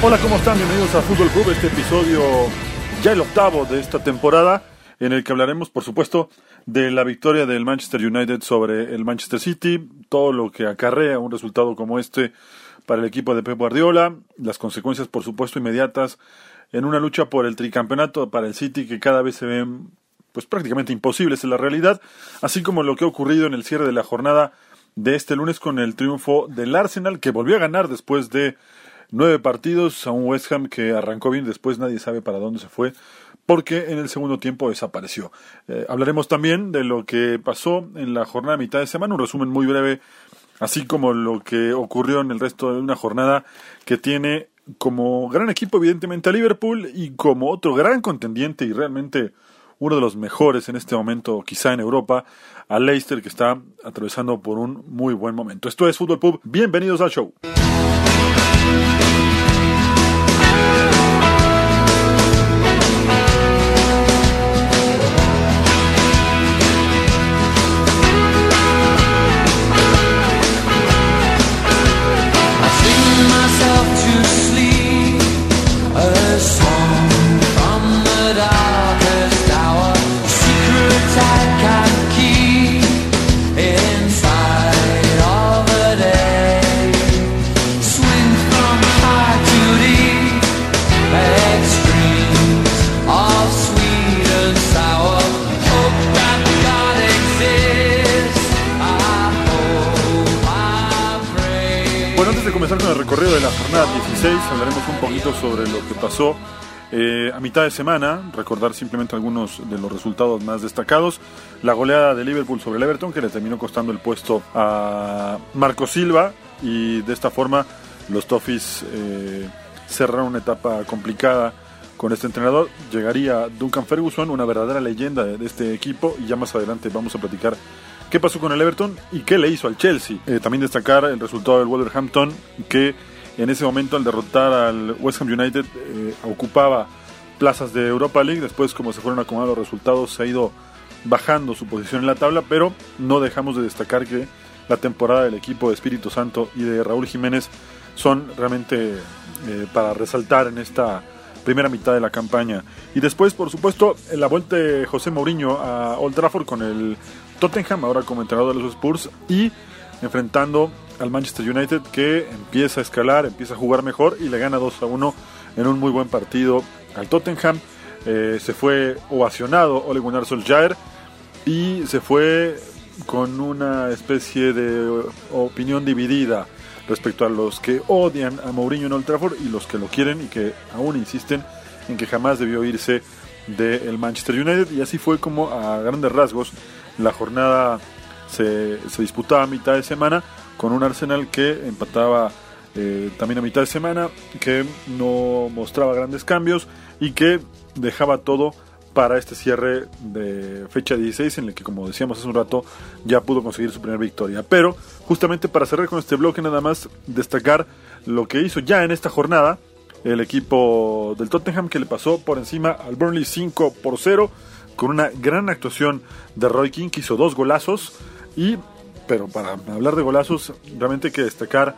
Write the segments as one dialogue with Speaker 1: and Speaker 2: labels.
Speaker 1: Hola, ¿cómo están? Bienvenidos a Fútbol Club, este episodio ya el octavo de esta temporada, en el que hablaremos, por supuesto, de la victoria del Manchester United sobre el Manchester City, todo lo que acarrea un resultado como este para el equipo de Pep Guardiola, las consecuencias, por supuesto, inmediatas en una lucha por el tricampeonato para el City que cada vez se ven pues prácticamente imposibles en la realidad, así como lo que ha ocurrido en el cierre de la jornada de este lunes con el triunfo del Arsenal, que volvió a ganar después de nueve partidos a un West Ham que arrancó bien, después nadie sabe para dónde se fue, porque en el segundo tiempo desapareció. Eh, hablaremos también de lo que pasó en la jornada mitad de semana, un resumen muy breve, así como lo que ocurrió en el resto de una jornada que tiene como gran equipo evidentemente a Liverpool y como otro gran contendiente y realmente uno de los mejores en este momento, quizá en Europa, a Leicester que está atravesando por un muy buen momento. Esto es Fútbol Pub, bienvenidos al show. Sobre lo que pasó eh, a mitad de semana. Recordar simplemente algunos de los resultados más destacados. La goleada de Liverpool sobre el Everton, que le terminó costando el puesto a Marco Silva. Y de esta forma, los Toffees eh, cerraron una etapa complicada con este entrenador. Llegaría Duncan Ferguson, una verdadera leyenda de, este equipo. Y ya más adelante vamos a platicar qué pasó con el Everton y qué le hizo al Chelsea. Eh, también destacar el resultado del Wolverhampton, que en ese momento al derrotar al West Ham United eh, ocupaba plazas de Europa League. Después, como se fueron acomodando los resultados, se ha ido bajando su posición en la tabla, pero no dejamos de destacar que la temporada del equipo de Espíritu Santo y de Raúl Jiménez son realmente eh, para resaltar en esta primera mitad de la campaña. Y después, por supuesto, la vuelta de José Mourinho a Old Trafford con el Tottenham, ahora como entrenador de los Spurs, y enfrentando al Manchester United que empieza a escalar, empieza a jugar mejor y le gana 2 a 1 en un muy buen partido al Tottenham. Eh, se fue ovacionado Ole Gunnar Solskjaer y se fue con una especie de opinión dividida respecto a los que odian a Mourinho en Old Trafford y los que lo quieren y que aún insisten en que jamás debió irse del Manchester United y así fue como a grandes rasgos la jornada se, se disputaba a mitad de semana con un Arsenal que empataba eh, también a mitad de semana, que no mostraba grandes cambios y que dejaba todo para este cierre de fecha 16 en el que como decíamos hace un rato ya pudo conseguir su primera victoria. Pero justamente para cerrar con este bloque nada más destacar lo que hizo ya en esta jornada el equipo del Tottenham que le pasó por encima al Burnley 5 por 0 con una gran actuación de Roy King que hizo dos golazos y pero para hablar de golazos realmente hay que destacar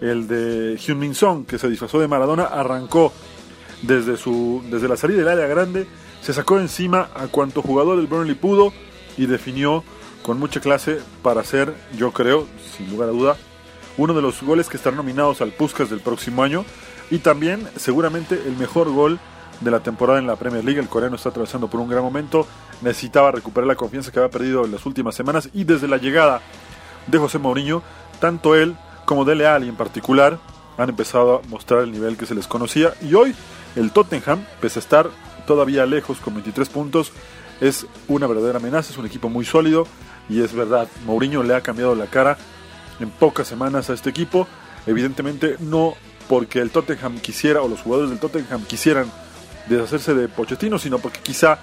Speaker 1: el de Hyun Min Song que se disfrazó de Maradona arrancó desde su desde la salida del área grande se sacó encima a cuanto jugador del Burnley pudo y definió con mucha clase para ser yo creo sin lugar a duda uno de los goles que están nominados al Puskas del próximo año y también seguramente el mejor gol de la temporada en la Premier League. El coreano está atravesando por un gran momento, necesitaba recuperar la confianza que había perdido en las últimas semanas y desde la llegada de José Mourinho, tanto él como Dele Alli en particular han empezado a mostrar el nivel que se les conocía. Y hoy el Tottenham, pese a estar todavía lejos con 23 puntos, es una verdadera amenaza, es un equipo muy sólido. Y es verdad, Mourinho le ha cambiado la cara en pocas semanas a este equipo, evidentemente no porque el Tottenham quisiera o los jugadores del Tottenham quisieran deshacerse de Pochettino, sino porque quizá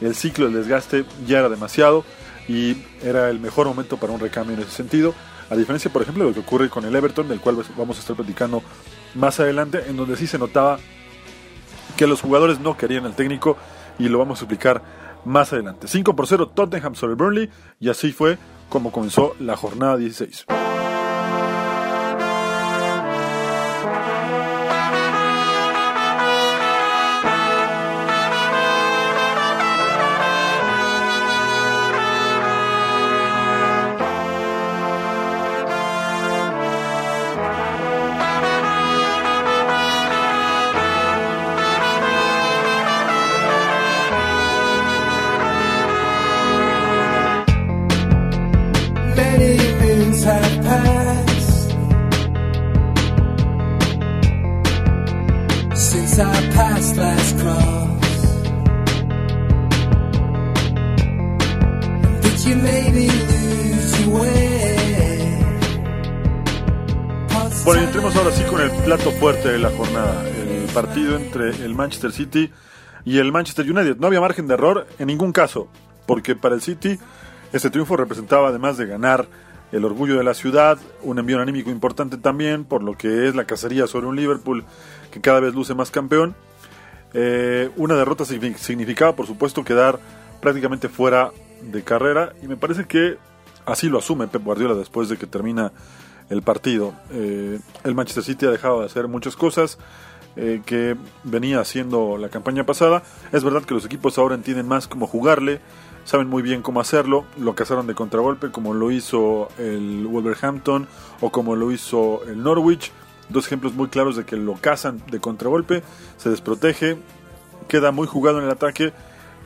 Speaker 1: el ciclo del desgaste ya era demasiado y era el mejor momento para un recambio en ese sentido, a diferencia por ejemplo de lo que ocurre con el Everton, del cual vamos a estar platicando más adelante, en donde sí se notaba que los jugadores no querían al técnico y lo vamos a explicar más adelante. 5 por 0 Tottenham sobre Burnley y así fue como comenzó la jornada 16.
Speaker 2: You maybe?
Speaker 1: Bueno, entremos ahora sí con el plato fuerte de la jornada, el partido entre el Manchester City y el Manchester United. No había margen de error en ningún caso, porque para el City este triunfo representaba además de ganar el orgullo de la ciudad, un envío anímico importante también por lo que es la cacería sobre un Liverpool que cada vez luce más campeón. Eh, una derrota signi- significaba, por supuesto, quedar prácticamente fuera de carrera y me parece que así lo asume Pep Guardiola después de que termina el partido. Eh, el Manchester City ha dejado de hacer muchas cosas eh, que venía haciendo la campaña pasada. Es verdad que los equipos ahora entienden más cómo jugarle, saben muy bien cómo hacerlo. Lo cazaron de contragolpe como lo hizo el Wolverhampton o como lo hizo el Norwich. Dos ejemplos muy claros de que lo cazan de contragolpe, se desprotege, queda muy jugado en el ataque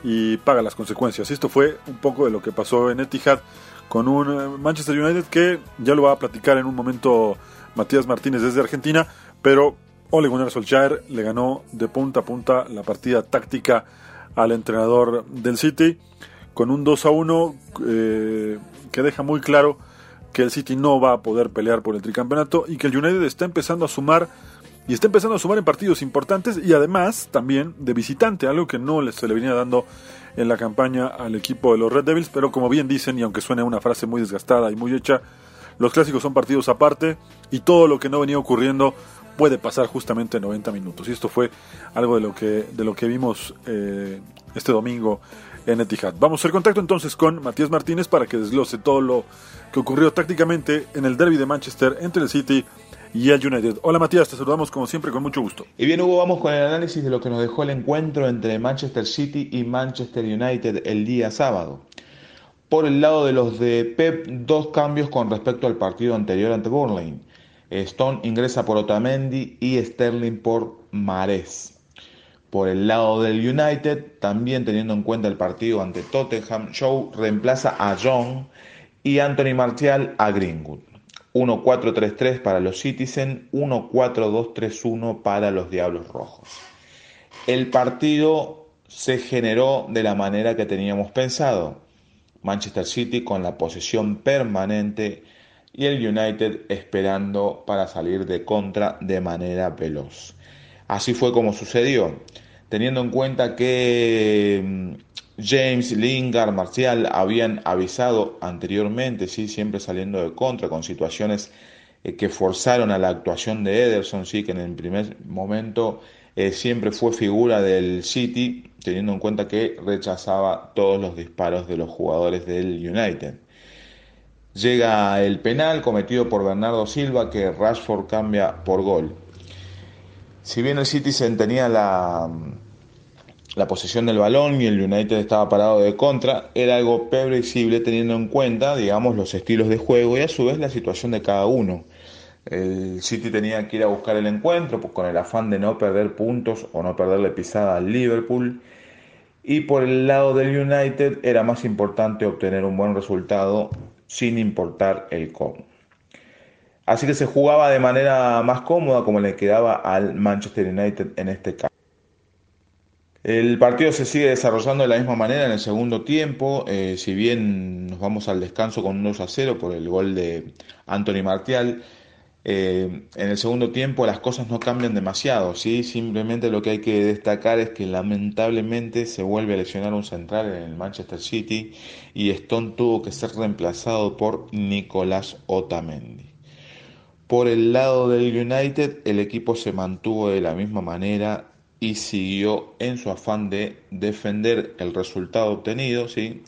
Speaker 1: y paga las consecuencias. Esto fue un poco de lo que pasó en Etihad con un eh, Manchester United que ya lo va a platicar en un momento Matías Martínez desde Argentina, pero Ole Gunnar Solskjaer le ganó de punta a punta la partida táctica al entrenador del City con un 2 a 1 eh, que deja muy claro que el City no va a poder pelear por el tricampeonato y que el United está empezando a sumar y está empezando a sumar en partidos importantes y además también de visitante, algo que no se le venía dando en la campaña al equipo de los Red Devils, pero como bien dicen y aunque suene una frase muy desgastada y muy hecha, los clásicos son partidos aparte y todo lo que no venía ocurriendo puede pasar justamente en 90 minutos. Y esto fue algo de lo que, de lo que vimos eh, este domingo en Etihad. Vamos a hacer contacto entonces con Matías Martínez para que desglose todo lo que ocurrió tácticamente en el derby de Manchester entre el City y el United. Hola Matías, te saludamos como siempre con mucho gusto.
Speaker 3: Y bien, Hugo, vamos con el análisis de lo que nos dejó el encuentro entre Manchester City y Manchester United el día sábado. Por el lado de los de Pep, dos cambios con respecto al partido anterior ante Burnley. Stone ingresa por Otamendi y Sterling por Mares. Por el lado del United, también teniendo en cuenta el partido ante Tottenham, Shaw reemplaza a John y Anthony Martial a Greenwood. 1-4-3-3 para los Citizen, 1-4-2-3-1 para los Diablos Rojos. El partido se generó de la manera que teníamos pensado. Manchester City con la posesión permanente y el United esperando para salir de contra de manera veloz. Así fue como sucedió, teniendo en cuenta que mm, James, Lingard, Marcial habían avisado anteriormente, sí, siempre saliendo de contra con situaciones eh, que forzaron a la actuación de Ederson, sí, que en el primer momento eh, siempre fue figura del City, teniendo en cuenta que rechazaba todos los disparos de los jugadores del United. Llega el penal cometido por Bernardo Silva que Rashford cambia por gol. Si bien el Citizen tenía la, la posesión del balón y el United estaba parado de contra, era algo previsible teniendo en cuenta, digamos, los estilos de juego y a su vez la situación de cada uno. El City tenía que ir a buscar el encuentro con el afán de no perder puntos o no perderle pisada al Liverpool. Y por el lado del United era más importante obtener un buen resultado sin importar el cómo. Así que se jugaba de manera más cómoda como le quedaba al Manchester United en este caso. El partido se sigue desarrollando de la misma manera en el segundo tiempo, eh, si bien nos vamos al descanso con un 2 a 0 por el gol de Anthony Martial, eh, en el segundo tiempo las cosas no cambian demasiado, ¿sí? simplemente lo que hay que destacar es que lamentablemente se vuelve a lesionar un central en el Manchester City y Stone tuvo que ser reemplazado por Nicolás Otamendi. Por el lado del United, el equipo se mantuvo de la misma manera y siguió en su afán de defender el resultado obtenido, ¿sí?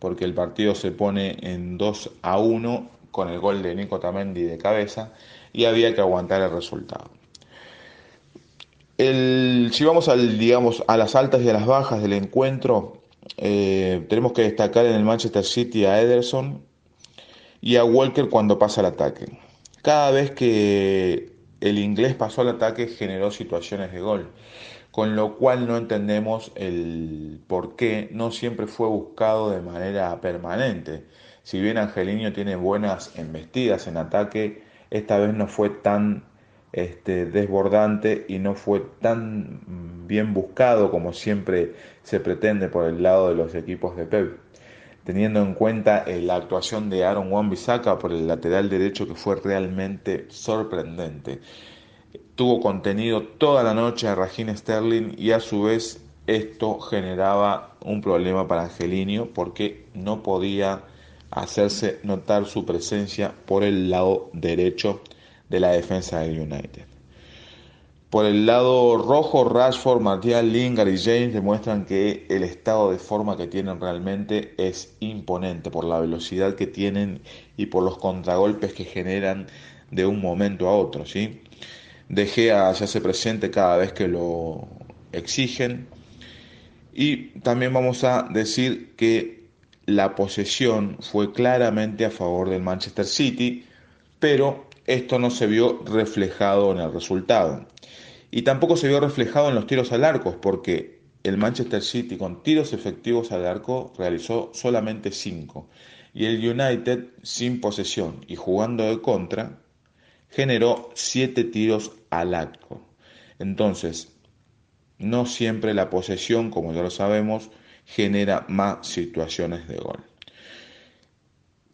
Speaker 3: porque el partido se pone en 2 a 1 con el gol de Nico Tamendi de cabeza y había que aguantar el resultado. El, si vamos al, digamos, a las altas y a las bajas del encuentro, eh, tenemos que destacar en el Manchester City a Ederson y a Walker cuando pasa el ataque. Cada vez que el inglés pasó al ataque generó situaciones de gol con lo cual no entendemos el por qué no siempre fue buscado de manera permanente. Si bien Angelino tiene buenas embestidas en ataque, esta vez no fue tan este, desbordante y no fue tan bien buscado como siempre se pretende por el lado de los equipos de Pep. Teniendo en cuenta eh, la actuación de Aaron Wan-Bissaka por el lateral derecho que fue realmente sorprendente tuvo contenido toda la noche a Rajin Sterling y a su vez esto generaba un problema para Angelino porque no podía hacerse notar su presencia por el lado derecho de la defensa del United. Por el lado rojo, Rashford, Martial, Lingard y James demuestran que el estado de forma que tienen realmente es imponente por la velocidad que tienen y por los contragolpes que generan de un momento a otro, ¿sí? De Gea se hace presente cada vez que lo exigen. Y también vamos a decir que la posesión fue claramente a favor del Manchester City, pero esto no se vio reflejado en el resultado. Y tampoco se vio reflejado en los tiros al arco, porque el Manchester City con tiros efectivos al arco realizó solamente 5. Y el United sin posesión y jugando de contra generó 7 tiros al arco. Entonces, no siempre la posesión, como ya lo sabemos, genera más situaciones de gol.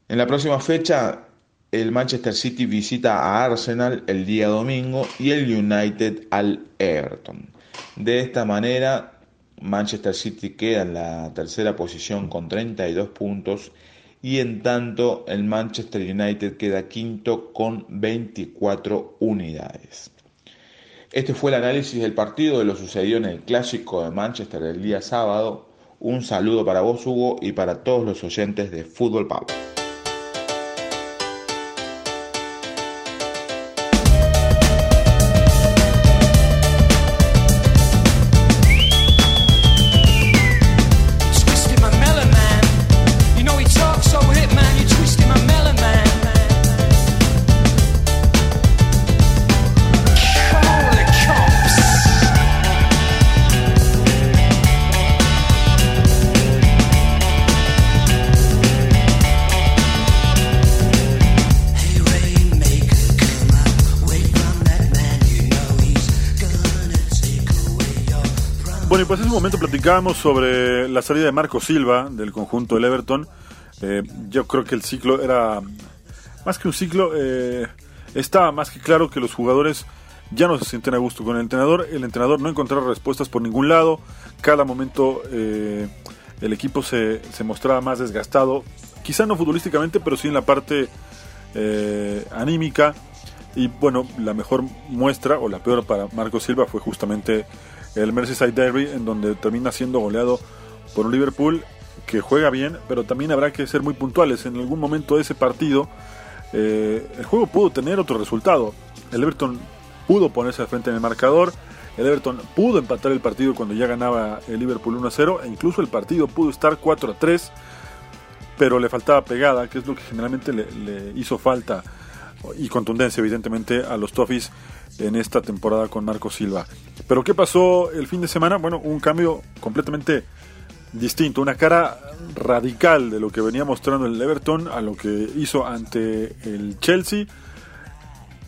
Speaker 3: En la próxima fecha, el Manchester City visita a Arsenal el día domingo y el United al Everton. De esta manera, Manchester City queda en la tercera posición con 32 puntos y en tanto el Manchester United queda quinto con 24 unidades. Este fue el análisis del partido de lo sucedido en el clásico de Manchester el día sábado. Un saludo para vos, Hugo, y para todos los oyentes de Fútbol Pau.
Speaker 1: Platicábamos sobre la salida de Marco Silva del conjunto del Everton. Eh, yo creo que el ciclo era más que un ciclo, eh, estaba más que claro que los jugadores ya no se sienten a gusto con el entrenador. El entrenador no encontraba respuestas por ningún lado. Cada momento eh, el equipo se, se mostraba más desgastado. Quizá no futbolísticamente, pero sí en la parte anímica. Y bueno, la mejor muestra, o la peor para Marco Silva, fue justamente el Merseyside Derby, en donde termina siendo goleado por un Liverpool que juega bien, pero también habrá que ser muy puntuales. En algún momento de ese partido, eh, el juego pudo tener otro resultado. El Everton pudo ponerse al frente en el marcador. El Everton pudo empatar el partido cuando ya ganaba el Liverpool 1-0 e incluso el partido pudo estar 4-3, pero le faltaba pegada, que es lo que generalmente le hizo falta y contundencia evidentemente a los Toffees en esta temporada con Marco Silva. Pero ¿qué pasó el fin de semana? Bueno, un cambio completamente distinto, una cara radical de lo que venía mostrando el Everton a lo que hizo ante el Chelsea.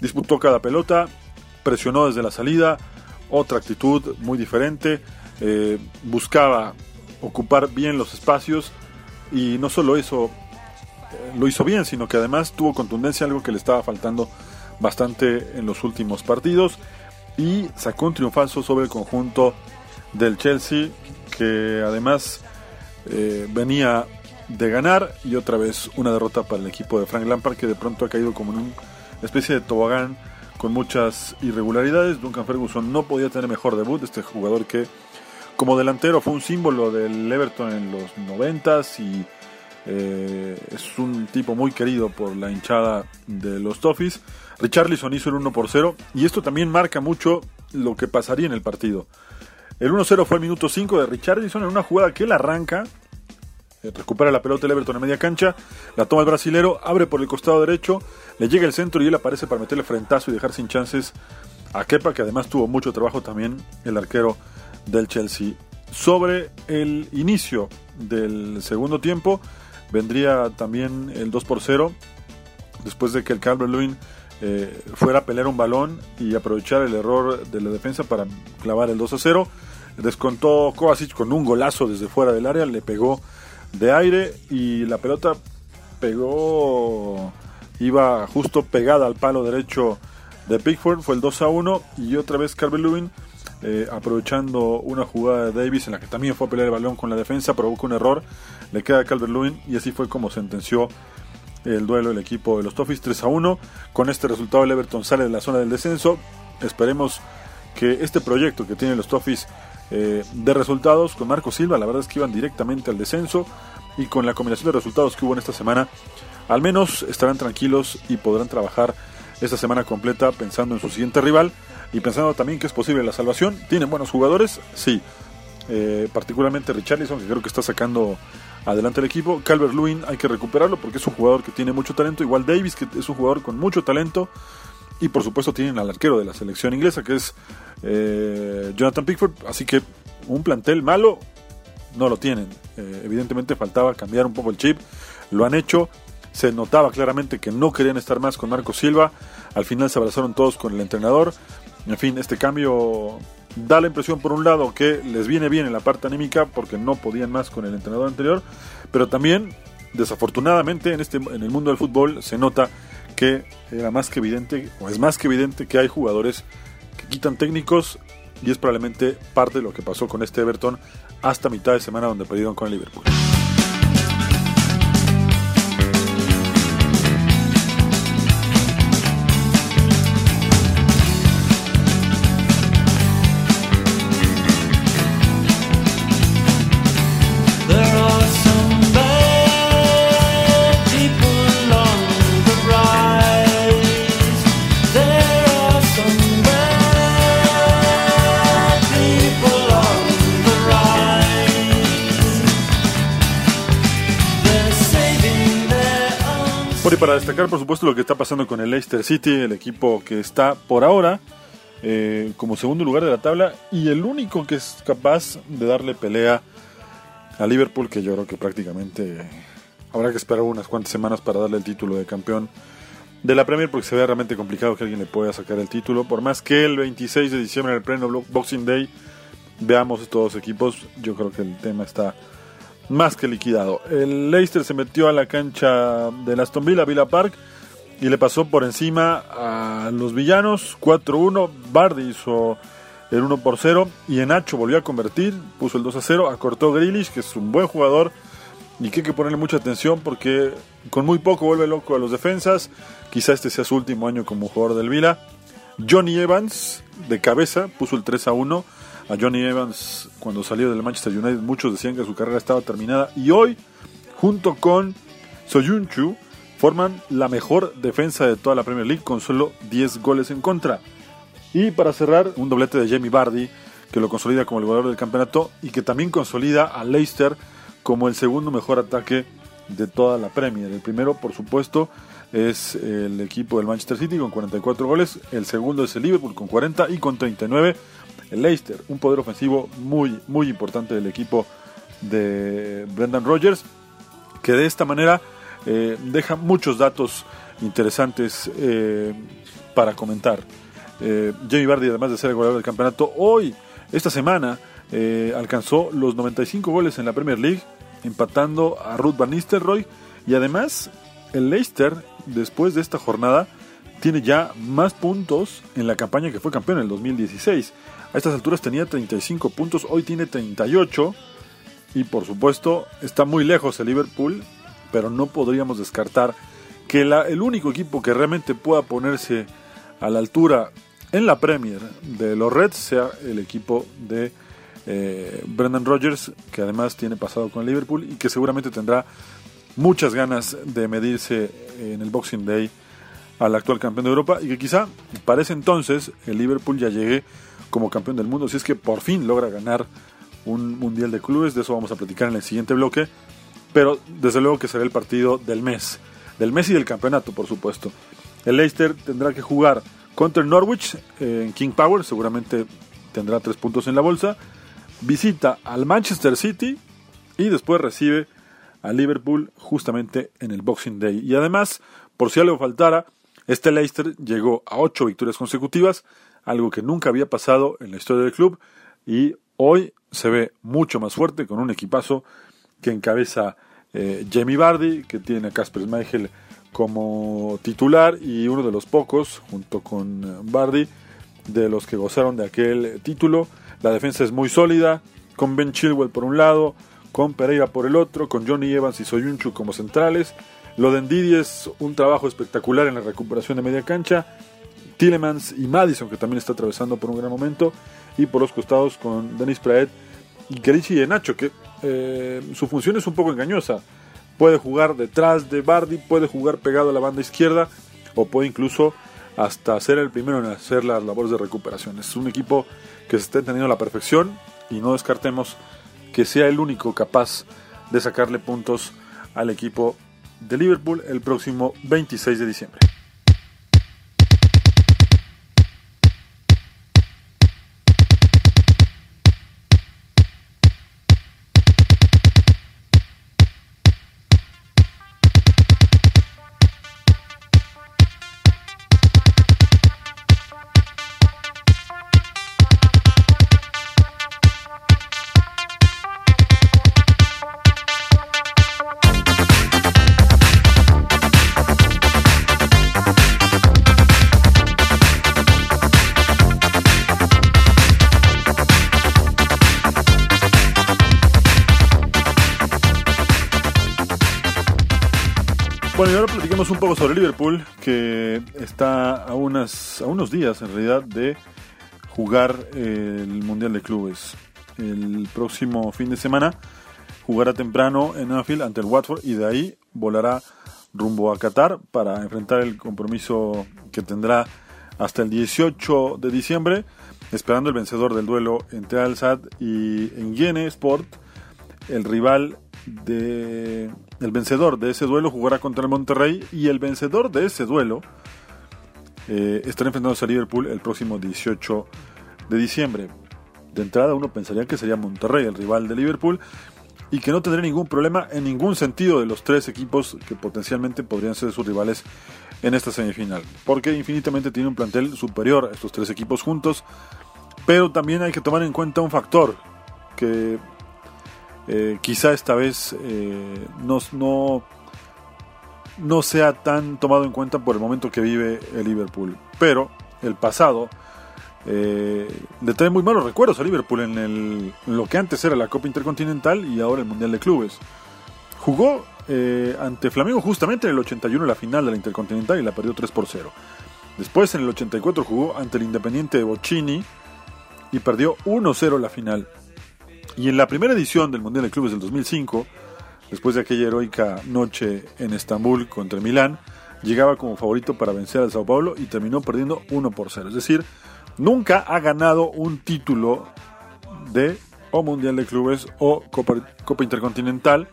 Speaker 1: Disputó cada pelota, presionó desde la salida, otra actitud muy diferente, eh, buscaba ocupar bien los espacios y no solo eso lo hizo bien, sino que además tuvo contundencia, algo que le estaba faltando bastante en los últimos partidos y sacó un triunfazo sobre el conjunto del Chelsea que además eh, venía de ganar y otra vez una derrota para el equipo de Frank Lampard que de pronto ha caído como en una especie de tobogán con muchas irregularidades. Duncan Ferguson no podía tener mejor debut, este jugador que como delantero fue un símbolo del Everton en los noventas y eh, es un tipo muy querido por la hinchada de los Toffees. Richarlison hizo el 1 por 0 y esto también marca mucho lo que pasaría en el partido. El 1-0 fue el minuto 5 de Richarlison en una jugada que él arranca, eh, recupera la pelota el Everton en media cancha, la toma el brasilero, abre por el costado derecho, le llega el centro y él aparece para meterle frentazo y dejar sin chances a Kepa, que además tuvo mucho trabajo también el arquero del Chelsea. Sobre el inicio del segundo tiempo, vendría también el 2 por 0, después de que el Calvert Lewin eh, fuera a pelear un balón y aprovechar el error de la defensa para clavar el 2 a 0. Descontó Kovacic con un golazo desde fuera del área, le pegó de aire y la pelota pegó, iba justo pegada al palo derecho de Pickford, fue el 2 a 1 y otra vez Calvert Lewin eh, aprovechando una jugada de Davis en la que también fue a pelear el balón con la defensa, provoca un error, le queda a Calvert Lewin y así fue como sentenció el duelo del equipo de los Toffees 3 a 1. Con este resultado el Everton sale de la zona del descenso. Esperemos que este proyecto que tienen los Toffees eh, de resultados con Marco Silva, la verdad es que iban directamente al descenso y con la combinación de resultados que hubo en esta semana, al menos estarán tranquilos y podrán trabajar esta semana completa pensando en su siguiente rival y pensando también que es posible la salvación. Tienen buenos jugadores, sí. Eh, particularmente Richarlison, que creo que está sacando adelante el equipo. Calvert Lewin hay que recuperarlo porque es un jugador que tiene mucho talento. Igual Davis, que es un jugador con mucho talento. Y por supuesto tienen al arquero de la selección inglesa, que es eh, Jonathan Pickford. Así que un plantel malo no lo tienen. Eh, evidentemente faltaba cambiar un poco el chip. Lo han hecho. Se notaba claramente que no querían estar más con Marco Silva. Al final se abrazaron todos con el entrenador. En fin, este cambio da la impresión por un lado que les viene bien en la parte anímica porque no podían más con el entrenador anterior, pero también desafortunadamente en este en el mundo del fútbol se nota que era más que evidente o es más que evidente que hay jugadores que quitan técnicos y es probablemente parte de lo que pasó con este Everton hasta mitad de semana donde perdieron con el Liverpool. Para destacar, por supuesto, lo que está pasando con el Leicester City, el equipo que está por ahora eh, como segundo lugar de la tabla y el único que es capaz de darle pelea a Liverpool, que yo creo que prácticamente habrá que esperar unas cuantas semanas para darle el título de campeón de la Premier, porque se ve realmente complicado que alguien le pueda sacar el título. Por más que el 26 de diciembre, en el pleno Boxing Day, veamos estos dos equipos, yo creo que el tema está más que liquidado. El Leicester se metió a la cancha del Aston Villa, Villa Park, y le pasó por encima a los villanos 4-1. Bardi hizo el 1 por 0 y Enacho volvió a convertir, puso el 2 a 0, acortó Grealish, que es un buen jugador y que hay que ponerle mucha atención porque con muy poco vuelve loco a los defensas. Quizá este sea su último año como jugador del Vila. Johnny Evans de cabeza puso el 3 a 1. A Johnny Evans cuando salió del Manchester United muchos decían que su carrera estaba terminada y hoy junto con Soyuncu forman la mejor defensa de toda la Premier League con solo 10 goles en contra. Y para cerrar, un doblete de Jamie Vardy, que lo consolida como el goleador del campeonato y que también consolida a Leicester como el segundo mejor ataque de toda la Premier. El primero, por supuesto, es el equipo del Manchester City con 44 goles, el segundo es el Liverpool con 40 y con 39 el Leicester, un poder ofensivo muy muy importante del equipo de Brendan Rodgers, que de esta manera eh, deja muchos datos interesantes eh, para comentar. Eh, Jamie Vardy, además de ser el goleador del campeonato, hoy, esta semana, eh, alcanzó los 95 goles en la Premier League, empatando a Ruth Van Nistelrooy. Y además, el Leicester, después de esta jornada, tiene ya más puntos en la campaña que fue campeón en el 2016. A estas alturas tenía 35 puntos, hoy tiene 38. Y por supuesto, está muy lejos el Liverpool, pero no podríamos descartar que el único equipo que realmente pueda ponerse a la altura en la Premier de los Reds sea el equipo de eh, Brendan Rodgers, que además tiene pasado con el Liverpool y que seguramente tendrá muchas ganas de medirse en el Boxing Day al actual campeón de Europa y que quizá para ese entonces el Liverpool ya llegue como campeón del mundo, si es que por fin logra ganar un Mundial de Clubes, de eso vamos a platicar en el siguiente bloque, pero desde luego que será el partido del mes, del mes y del campeonato, por supuesto. El Leicester tendrá que jugar contra el Norwich eh, en King Power, seguramente tendrá tres puntos en la bolsa, visita al Manchester City y después recibe a Liverpool justamente en el Boxing Day. Y además, por si algo faltara, este Leicester llegó a ocho victorias consecutivas, algo que nunca había pasado en la historia del club y hoy se ve mucho más fuerte con un equipazo que encabeza eh, Jamie Vardy, que tiene a Casper Schmeichel como titular y uno de los pocos, junto con eh, Vardy, de los que gozaron de aquel título. La defensa es muy sólida, con Ben Chilwell por un lado, con Pereira por el otro, con Johnny Evans y Soyunchu como centrales. Lo de Ndidi es un trabajo espectacular en la recuperación de media cancha. Tillemans y Madison, que también está atravesando por un gran momento. Y por los costados con Denis Praet y Kerichi y Nacho, que eh, su función es un poco engañosa. Puede jugar detrás de Bardi, puede jugar pegado a la banda izquierda o puede incluso hasta ser el primero en hacer las labores de recuperación. Es un equipo que se está entendiendo a la perfección y no descartemos que sea el único capaz de sacarle puntos al equipo de Liverpool el próximo 26 de diciembre. Un poco sobre Liverpool, que está a, unas, a unos días en realidad de jugar el Mundial de Clubes. El próximo fin de semana jugará temprano en Anfield ante el Watford y de ahí volará rumbo a Qatar para enfrentar el compromiso que tendrá hasta el 18 de diciembre, esperando el vencedor del duelo entre Al Sadd y Engine Sport, el rival el vencedor de ese duelo jugará contra el Monterrey y el vencedor de ese duelo eh, estará enfrentándose a Liverpool el próximo 18 de diciembre. De entrada uno pensaría que sería Monterrey el rival de Liverpool y que no tendría ningún problema en ningún sentido de los tres equipos que potencialmente podrían ser sus rivales en esta semifinal, porque infinitamente tiene un plantel superior a estos tres equipos juntos, pero también hay que tomar en cuenta un factor que eh, quizá esta vez eh, no, no, sea tan tomado en cuenta por el momento que vive el Liverpool. Pero el pasado eh, le trae muy malos recuerdos a Liverpool en, en lo que antes era la Copa Intercontinental y ahora el Mundial de Clubes. Jugó eh, ante Flamengo justamente en el 81 la final de la Intercontinental y la perdió 3 por 0. Después en el 84 jugó ante el Independiente de Bocini y perdió 1-0 la final. Y en la primera edición del Mundial de Clubes del 2005, después de aquella heroica noche en Estambul contra Milán, llegaba como favorito para vencer al Sao Paulo y terminó perdiendo 1 por 0. Es decir, nunca ha ganado un título de o Mundial de Clubes o Copa, Intercontinental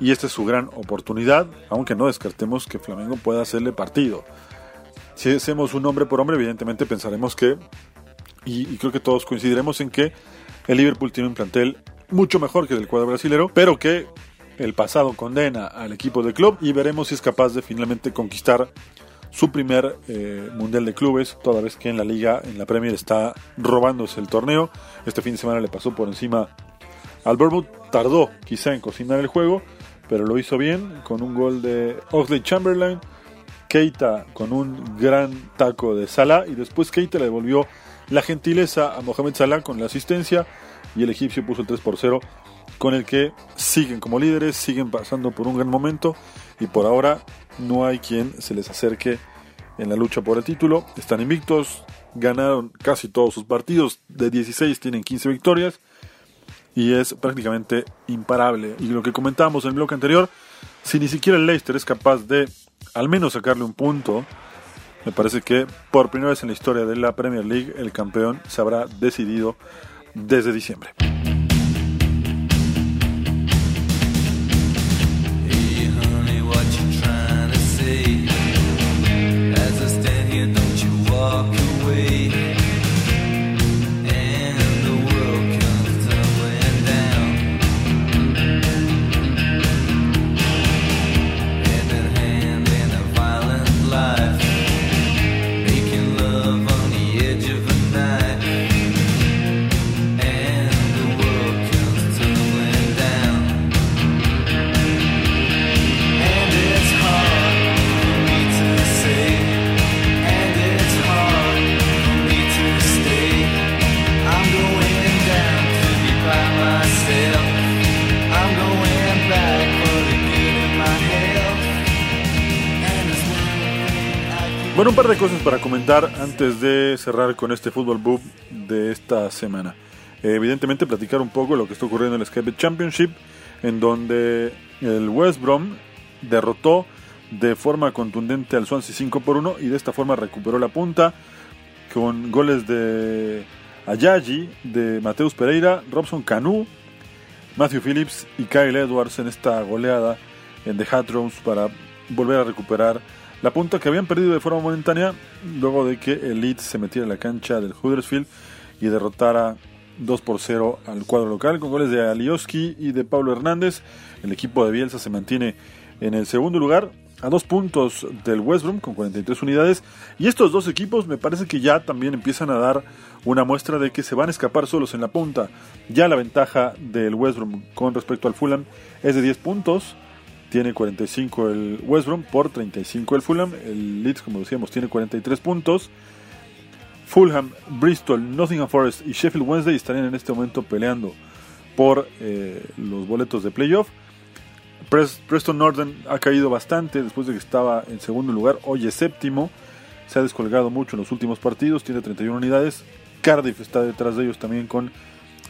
Speaker 1: y esta es su gran oportunidad, aunque no descartemos que Flamengo pueda hacerle partido. Si hacemos un hombre por hombre, evidentemente pensaremos que, y creo que todos coincidiremos en que el Liverpool tiene un plantel mucho mejor que el del cuadro brasilero, pero que el pasado condena al equipo de club y veremos si es capaz de finalmente conquistar su primer eh, mundial de clubes, toda vez que en la liga, en la Premier, está robándose el torneo. Este fin de semana le pasó por encima al Bournemouth, tardó quizá en cocinar el juego, pero lo hizo bien con un gol de Oxley Chamberlain, Keita con un gran taco de Salah y después Keita le devolvió la gentileza a Mohamed Salah con la asistencia y el egipcio puso el 3 por 0 con el que siguen como líderes, siguen pasando por un gran momento y por ahora no hay quien se les acerque en la lucha por el título. Están invictos, ganaron casi todos sus partidos, de 16 tienen 15 victorias y es prácticamente imparable. Y lo que comentábamos en el bloque anterior, si ni siquiera el Leicester es capaz de al menos sacarle un punto, me parece que por primera vez en la historia de la Premier League el campeón se habrá decidido desde diciembre. De cosas para comentar antes de cerrar con este fútbol boom de esta semana. Eh, evidentemente platicar un poco lo que está ocurriendo en el Sky Bet Championship, en donde el West Brom derrotó de forma contundente al Swansea 5 por 1 y de esta forma recuperó la punta con goles de Ayayi, de Mateus Pereira, Robson Canu, Matthew Phillips y Kyle Edwards en esta goleada en The Hat para volver a recuperar la punta que habían perdido de forma momentánea luego de que el Leeds se metiera en la cancha del Huddersfield y derrotara 2 por 0 al cuadro local con goles de Alioski y de Pablo Hernández. El equipo de Bielsa se mantiene en el segundo lugar a dos puntos del West Brom con 43 unidades y estos dos equipos me parece que ya también empiezan a dar una muestra de que se van a escapar solos en la punta. Ya la ventaja del West Brom con respecto al Fulham es de 10 puntos. Tiene 45 el West Brom por 35 el Fulham. El Leeds, como decíamos, tiene 43 puntos. Fulham, Bristol, Nottingham Forest y Sheffield Wednesday estarían en este momento peleando por eh, los boletos de playoff. Pres- Preston Northern ha caído bastante después de que estaba en segundo lugar, hoy es séptimo. Se ha descolgado mucho en los últimos partidos, tiene 31 unidades. Cardiff está detrás de ellos también con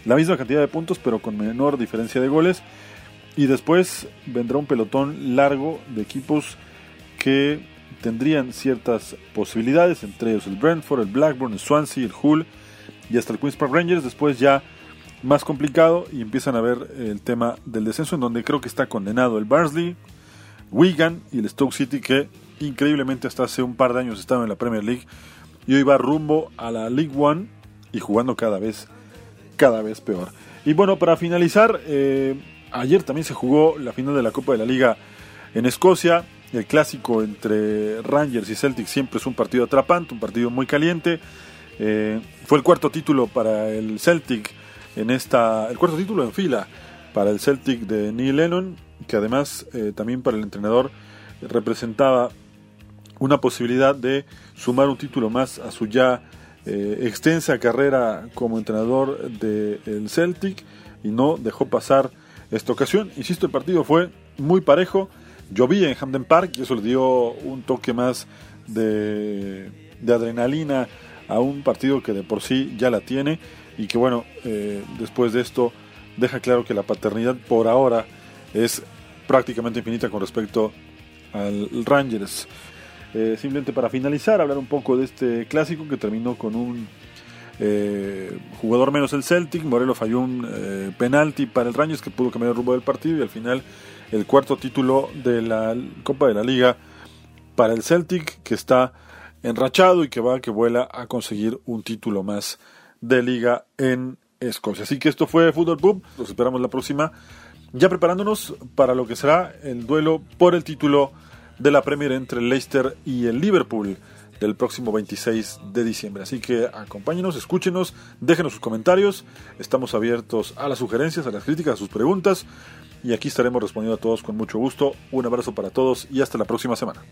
Speaker 1: la misma cantidad de puntos, pero con menor diferencia de goles. Y después vendrá un pelotón largo de equipos que tendrían ciertas posibilidades, entre ellos el Brentford, el Blackburn, el Swansea, el Hull y hasta el Queen's Park Rangers. Después ya más complicado y empiezan a ver el tema del descenso, en donde creo que está condenado el Barnsley, Wigan y el Stoke City, que increíblemente hasta hace un par de años estaban en la Premier League y hoy va rumbo a la League One y jugando cada vez, cada vez peor. Y bueno, para finalizar, eh, ayer también se jugó la final de la Copa de la Liga en Escocia. El clásico entre Rangers y Celtic siempre es un partido atrapante, un partido muy caliente. Eh, fue el cuarto título para el Celtic en esta, el cuarto título en fila para el Celtic de Neil Lennon, que además eh, también para el entrenador representaba una posibilidad de sumar un título más a su ya eh, extensa carrera como entrenador del Celtic y no dejó pasar esta ocasión. Insisto, el partido fue muy parejo. Llovía en Hamden Park y eso le dio un toque más de, adrenalina a un partido que de por sí ya la tiene y que bueno, eh, después de esto deja claro que la paternidad por ahora es prácticamente infinita con respecto al Rangers. Eh, simplemente para finalizar, hablar un poco de este clásico que terminó con un eh, jugador menos el Celtic. Morelo falló un eh, penalti para el Rangers que pudo cambiar el rumbo del partido y al final el cuarto título de la Copa de la Liga para el Celtic, que está enrachado y que va, que vuela a conseguir un título más de liga en Escocia. Así que esto fue Fútbol Pub, los esperamos la próxima, ya preparándonos para lo que será el duelo por el título de la Premier entre el Leicester y el Liverpool del próximo 26 de diciembre. Así que acompáñenos, escúchenos, déjenos sus comentarios, estamos abiertos a las sugerencias, a las críticas, a sus preguntas y aquí estaremos respondiendo a todos con mucho gusto. Un abrazo para todos y hasta la próxima semana.